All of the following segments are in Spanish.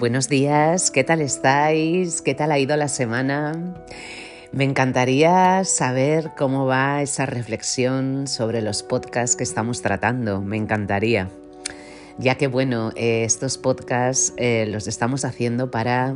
buenos días, ¿qué tal estáis? ¿Qué tal ha ido la semana? Me encantaría saber cómo va esa reflexión sobre los podcasts que estamos tratando, me encantaría. Ya que bueno, eh, estos podcasts eh, los estamos haciendo para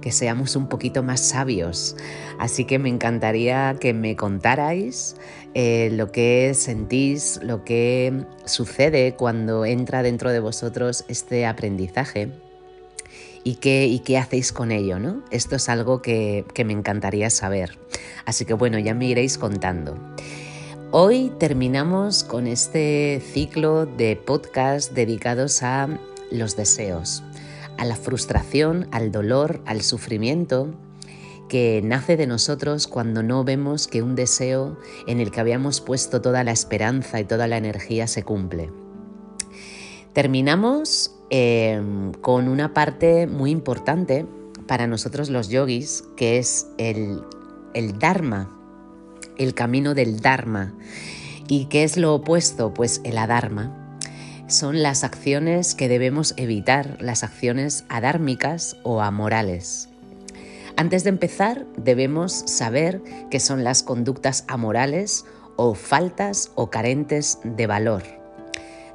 que seamos un poquito más sabios. Así que me encantaría que me contarais eh, lo que sentís, lo que sucede cuando entra dentro de vosotros este aprendizaje y qué, y qué hacéis con ello, ¿no? Esto es algo que, que me encantaría saber. Así que bueno, ya me iréis contando. Hoy terminamos con este ciclo de podcast dedicados a los deseos a la frustración, al dolor, al sufrimiento que nace de nosotros cuando no vemos que un deseo en el que habíamos puesto toda la esperanza y toda la energía se cumple. Terminamos em, con una parte muy importante para nosotros los yogis, que es el, el Dharma, el camino del Dharma. ¿Y qué es lo opuesto? Pues el Adharma son las acciones que debemos evitar, las acciones adármicas o amorales. Antes de empezar, debemos saber qué son las conductas amorales o faltas o carentes de valor.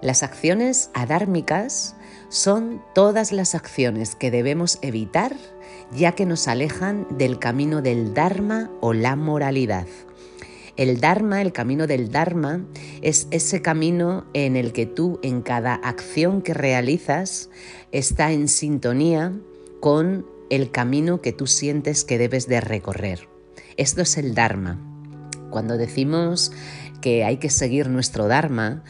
Las acciones adármicas son todas las acciones que debemos evitar ya que nos alejan del camino del Dharma o la moralidad. El Dharma, el camino del Dharma, es ese camino en el que tú en cada acción que realizas está en sintonía con el camino que tú sientes que debes de recorrer. Esto es el Dharma. Cuando decimos que hay que seguir nuestro Dharma,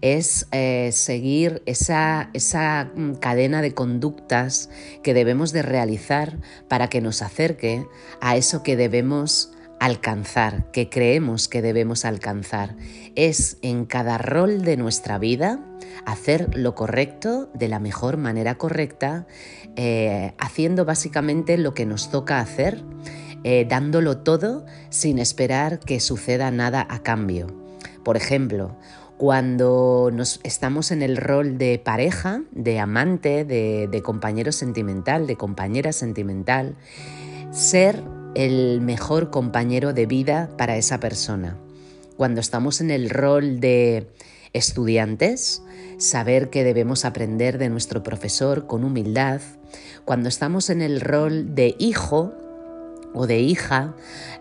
es eh, seguir esa, esa mm, cadena de conductas que debemos de realizar para que nos acerque a eso que debemos alcanzar, que creemos que debemos alcanzar. Es en cada rol de nuestra vida hacer lo correcto de la mejor manera correcta, eh, haciendo básicamente lo que nos toca hacer, eh, dándolo todo sin esperar que suceda nada a cambio. Por ejemplo, cuando nos estamos en el rol de pareja, de amante, de, de compañero sentimental, de compañera sentimental, ser el mejor compañero de vida para esa persona. Cuando estamos en el rol de estudiantes, saber que debemos aprender de nuestro profesor con humildad. Cuando estamos en el rol de hijo, o de hija,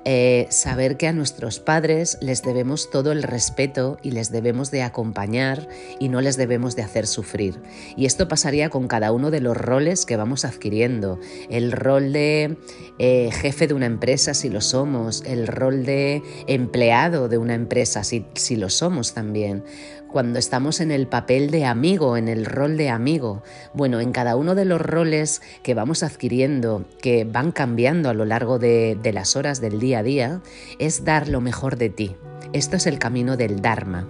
eh, saber que a nuestros padres les debemos todo el respeto y les debemos de acompañar y no les debemos de hacer sufrir. Y esto pasaría con cada uno de los roles que vamos adquiriendo. El rol de eh, jefe de una empresa si lo somos, el rol de empleado de una empresa si, si lo somos también cuando estamos en el papel de amigo, en el rol de amigo. Bueno, en cada uno de los roles que vamos adquiriendo, que van cambiando a lo largo de, las horas del día a día, es dar lo mejor de ti. Esto es el camino del Dharma.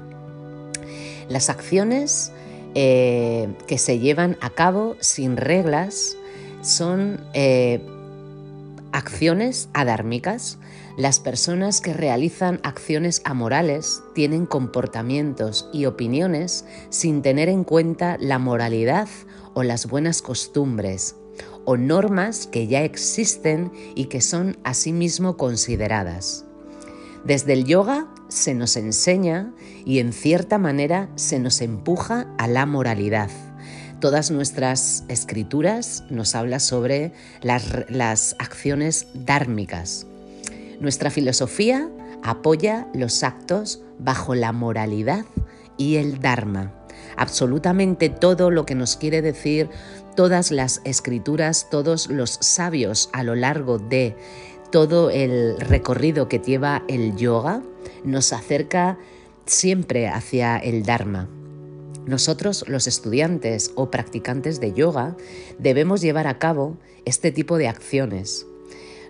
Las acciones eh, que se llevan a cabo sin reglas son eh, acciones adármicas las personas que realizan acciones amorales tienen comportamientos y opiniones sin tener en cuenta la moralidad o las buenas costumbres o normas que ya existen y que son asimismo consideradas. Desde el yoga se nos enseña y en cierta manera se nos empuja a la moralidad. Todas nuestras escrituras nos hablan sobre las, las acciones dármicas, nuestra filosofía apoya los actos bajo la moralidad y el Dharma. Absolutamente todo lo que nos quiere decir todas las escrituras, todos los sabios a lo largo de todo el recorrido que lleva el yoga, nos acerca siempre hacia el Dharma. Nosotros, los estudiantes o practicantes de yoga, debemos llevar a cabo este tipo de acciones.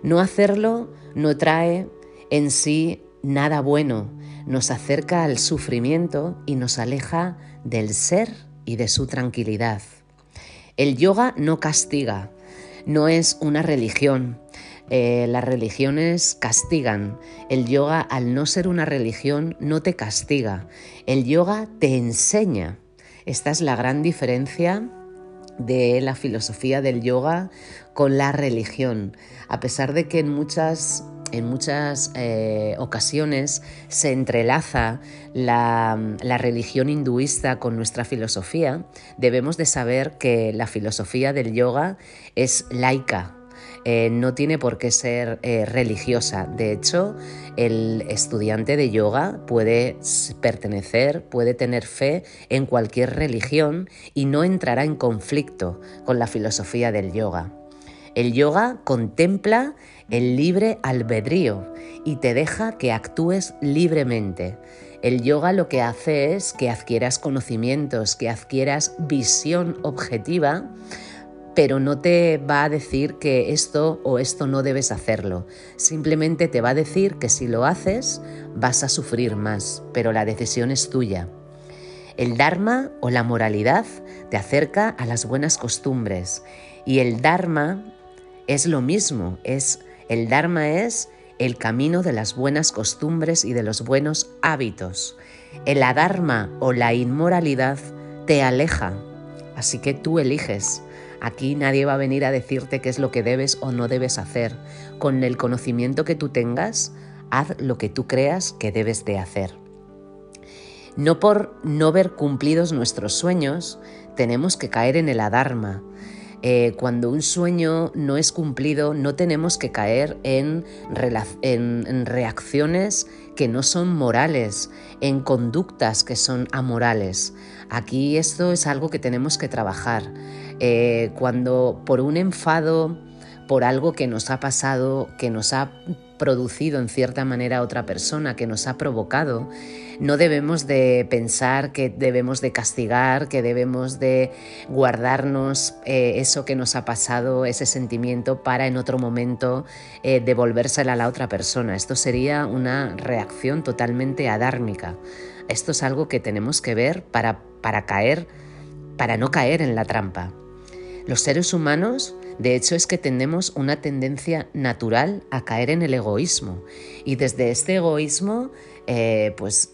No hacerlo no trae en sí nada bueno, nos acerca al sufrimiento y nos aleja del ser y de su tranquilidad. El yoga no castiga, no es una religión. Eh, las religiones castigan. El yoga, al no ser una religión, no te castiga. El yoga te enseña. Esta es la gran diferencia de la filosofía del yoga con la religión, a pesar de que en muchas en muchas eh, ocasiones se entrelaza la, religión hinduista con nuestra filosofía, debemos de saber que la filosofía del yoga es laica, eh, no tiene por qué ser eh, religiosa. De hecho, el estudiante de yoga puede pertenecer, puede tener fe en cualquier religión y no entrará en conflicto con la filosofía del yoga. El yoga contempla el libre albedrío y te deja que actúes libremente. El yoga lo que hace es que adquieras conocimientos, que adquieras visión objetiva, pero no te va a decir que esto o esto no debes hacerlo. Simplemente te va a decir que si lo haces vas a sufrir más, pero la decisión es tuya. El Dharma o la moralidad te acerca a las buenas costumbres y el Dharma es lo mismo, es el Dharma es el camino de las buenas costumbres y de los buenos hábitos. El adharma o la inmoralidad te aleja, así que tú eliges. Aquí nadie va a venir a decirte qué es lo que debes o no debes hacer. Con el conocimiento que tú tengas, haz lo que tú creas que debes de hacer. No por no ver cumplidos nuestros sueños, tenemos que caer en el adharma, eh, cuando un sueño no es cumplido, no tenemos que caer en, reacciones que no son morales, en conductas que son amorales. Aquí esto es algo que tenemos que trabajar. Eh, cuando por un enfado, por algo que nos ha pasado, que nos ha producido en cierta manera otra persona, que nos ha provocado, no debemos de pensar que debemos de castigar, que debemos de guardarnos eh, eso que nos ha pasado, ese sentimiento, para en otro momento eh, devolvérsela a la otra persona. Esto sería una reacción totalmente adármica. Esto es algo que tenemos que ver para, para caer, para no caer en la trampa. Los seres humanos de hecho, es que tenemos una tendencia natural a caer en el egoísmo. Y desde este egoísmo, eh, pues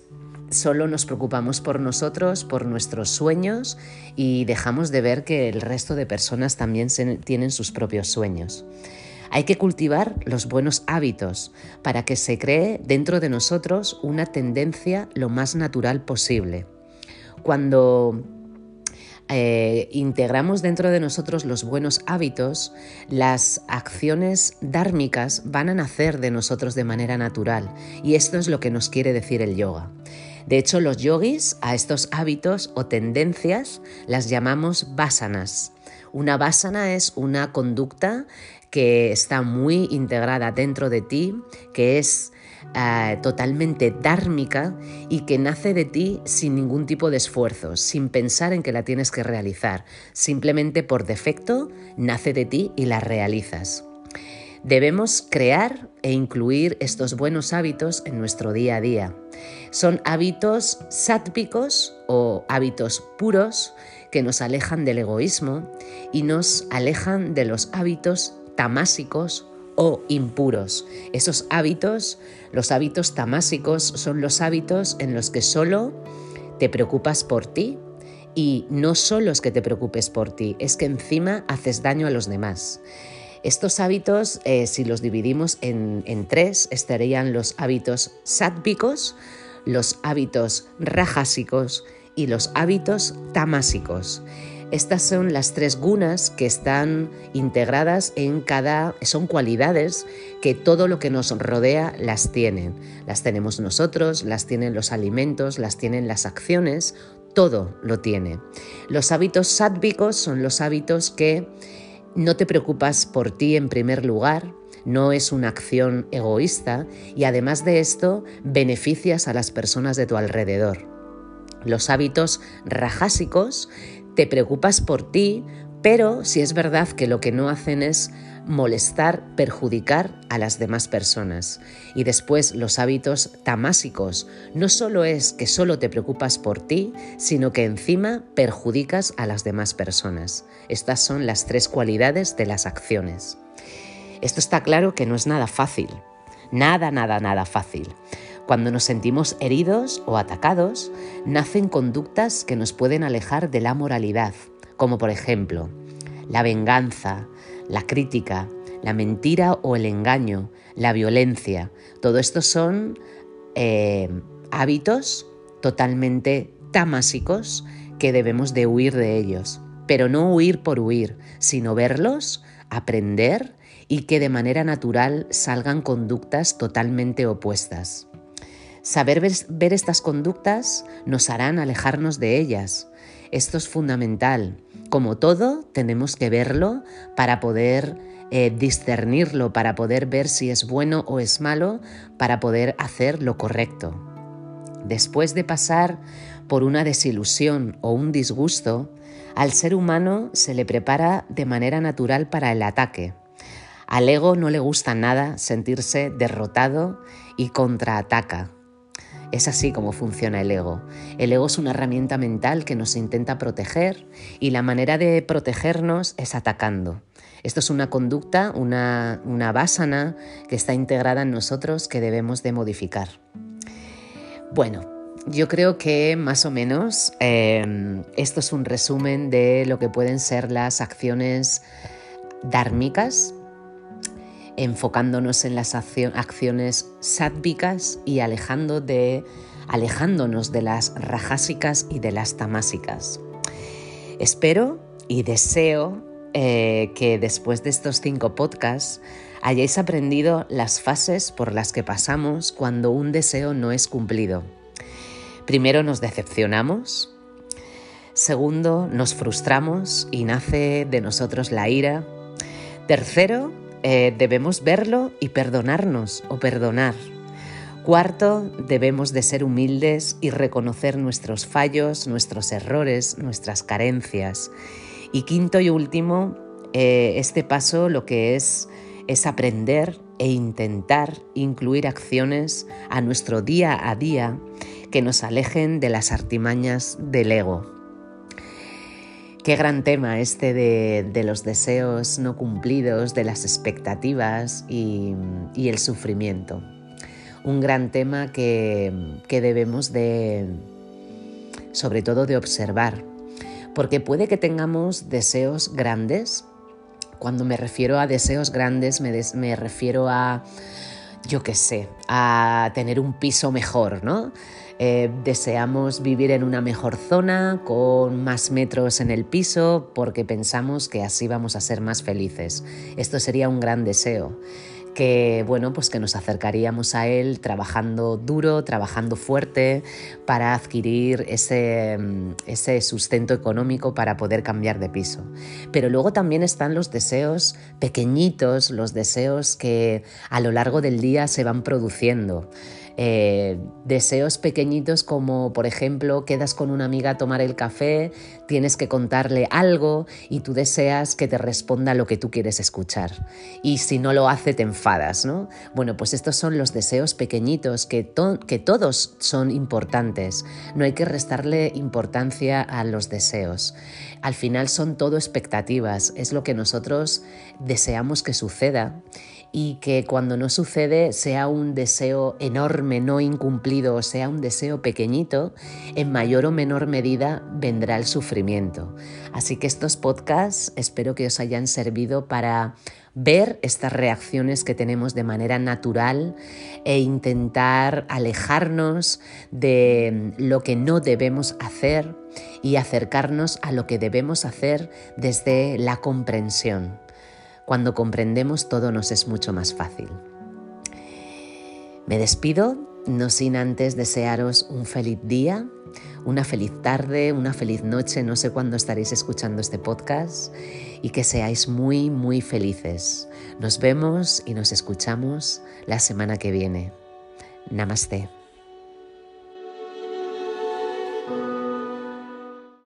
solo nos preocupamos por nosotros, por nuestros sueños y dejamos de ver que el resto de personas también tienen sus propios sueños. Hay que cultivar los buenos hábitos para que se cree dentro de nosotros una tendencia lo más natural posible. Cuando eh, integramos dentro de nosotros los buenos hábitos, las acciones dármicas van a nacer de nosotros de manera natural. Y esto es lo que nos quiere decir el yoga. De hecho, los yogis a estos hábitos o tendencias las llamamos vasanas. Una vasana es una conducta que está muy integrada dentro de ti, que es eh, totalmente dármica y que nace de ti sin ningún tipo de esfuerzo, sin pensar en que la tienes que realizar. Simplemente por defecto nace de ti y la realizas. Debemos crear e incluir estos buenos hábitos en nuestro día a día. Son hábitos sátpicos o hábitos puros que nos alejan del egoísmo y nos alejan de los hábitos tamásicos o impuros. Esos hábitos, los hábitos tamásicos, son los hábitos en los que solo te preocupas por ti y no solo es que te preocupes por ti, es que encima haces daño a los demás. Estos hábitos, eh, si los dividimos en, tres, estarían los hábitos sátpicos, los hábitos rajásicos y los hábitos tamásicos. Estas son las tres gunas que están integradas en cada, son cualidades que todo lo que nos rodea las tienen. Las tenemos nosotros, las tienen los alimentos, las tienen las acciones, todo lo tiene. Los hábitos sádvicos son los hábitos que no te preocupas por ti en primer lugar, no es una acción egoísta y además de esto beneficias a las personas de tu alrededor. Los hábitos rajásicos te preocupas por ti, pero si es verdad que lo que no hacen es molestar, perjudicar a las demás personas. Y después los hábitos tamásicos no solo es que solo te preocupas por ti, sino que encima perjudicas a las demás personas. Estas son las tres cualidades de las acciones. Esto está claro que no es nada fácil, nada, nada, nada fácil. Cuando nos sentimos heridos o atacados, nacen conductas que nos pueden alejar de la moralidad, como por ejemplo la venganza, la crítica, la mentira o el engaño, la violencia. Todo esto son eh, hábitos totalmente tamásicos que debemos de huir de ellos. Pero no huir por huir, sino verlos, aprender y que de manera natural salgan conductas totalmente opuestas. Saber ver, estas conductas nos harán alejarnos de ellas. Esto es fundamental. Como todo, tenemos que verlo para poder eh, discernirlo, para poder ver si es bueno o es malo, para poder hacer lo correcto. Después de pasar por una desilusión o un disgusto, al ser humano se le prepara de manera natural para el ataque. Al ego no le gusta nada sentirse derrotado y contraataca. Es así como funciona el ego. El ego es una herramienta mental que nos intenta proteger y la manera de protegernos es atacando. Esto es una conducta, una, una básana que está integrada en nosotros que debemos de modificar. Bueno, yo creo que más o menos em, esto es un resumen de lo que pueden ser las acciones dármicas, enfocándonos en las acciones sádvicas y alejando de, alejándonos de las rajásicas y de las tamásicas. Espero y deseo eh, que después de estos cinco podcasts hayáis aprendido las fases por las que pasamos cuando un deseo no es cumplido. Primero nos decepcionamos, segundo nos frustramos y nace de nosotros la ira, tercero eh, debemos verlo y perdonarnos o perdonar. Cuarto, debemos de ser humildes y reconocer nuestros fallos, nuestros errores, nuestras carencias. Y quinto y último, eh, este paso lo que es es aprender e intentar incluir acciones a nuestro día a día que nos alejen de las artimañas del ego. Qué gran tema este de, los deseos no cumplidos, de las expectativas y, el sufrimiento. Un gran tema que, debemos de, sobre todo, de observar, porque puede que tengamos deseos grandes. Cuando me refiero a deseos grandes, me refiero a, yo qué sé, a tener un piso mejor, ¿no? Eh, deseamos vivir en una mejor zona, con más metros en el piso, porque pensamos que así vamos a ser más felices. Esto sería un gran deseo que bueno, pues que nos acercaríamos a él trabajando duro, trabajando fuerte para adquirir ese, ese, sustento económico para poder cambiar de piso. Pero luego también están los deseos pequeñitos, los deseos que a lo largo del día se van produciendo. Eh, deseos pequeñitos como, por ejemplo, quedas con una amiga a tomar el café, tienes que contarle algo y tú deseas que te responda lo que tú quieres escuchar. Y si no lo hace, te enfadas, ¿no? Bueno, pues estos son los deseos pequeñitos que, que todos son importantes. No hay que restarle importancia a los deseos. Al final son todo expectativas, es lo que nosotros deseamos que suceda y que cuando no sucede sea un deseo enorme, no incumplido, o sea un deseo pequeñito, en mayor o menor medida vendrá el sufrimiento. Así que estos podcasts espero que os hayan servido para ver estas reacciones que tenemos de manera natural e intentar alejarnos de lo que no debemos hacer y acercarnos a lo que debemos hacer desde la comprensión. Cuando comprendemos todo nos es mucho más fácil. Me despido, no sin antes desearos un feliz día, una feliz tarde, una feliz noche, no sé cuándo estaréis escuchando este podcast y que seáis muy, muy felices. Nos vemos y nos escuchamos la semana que viene. Namaste.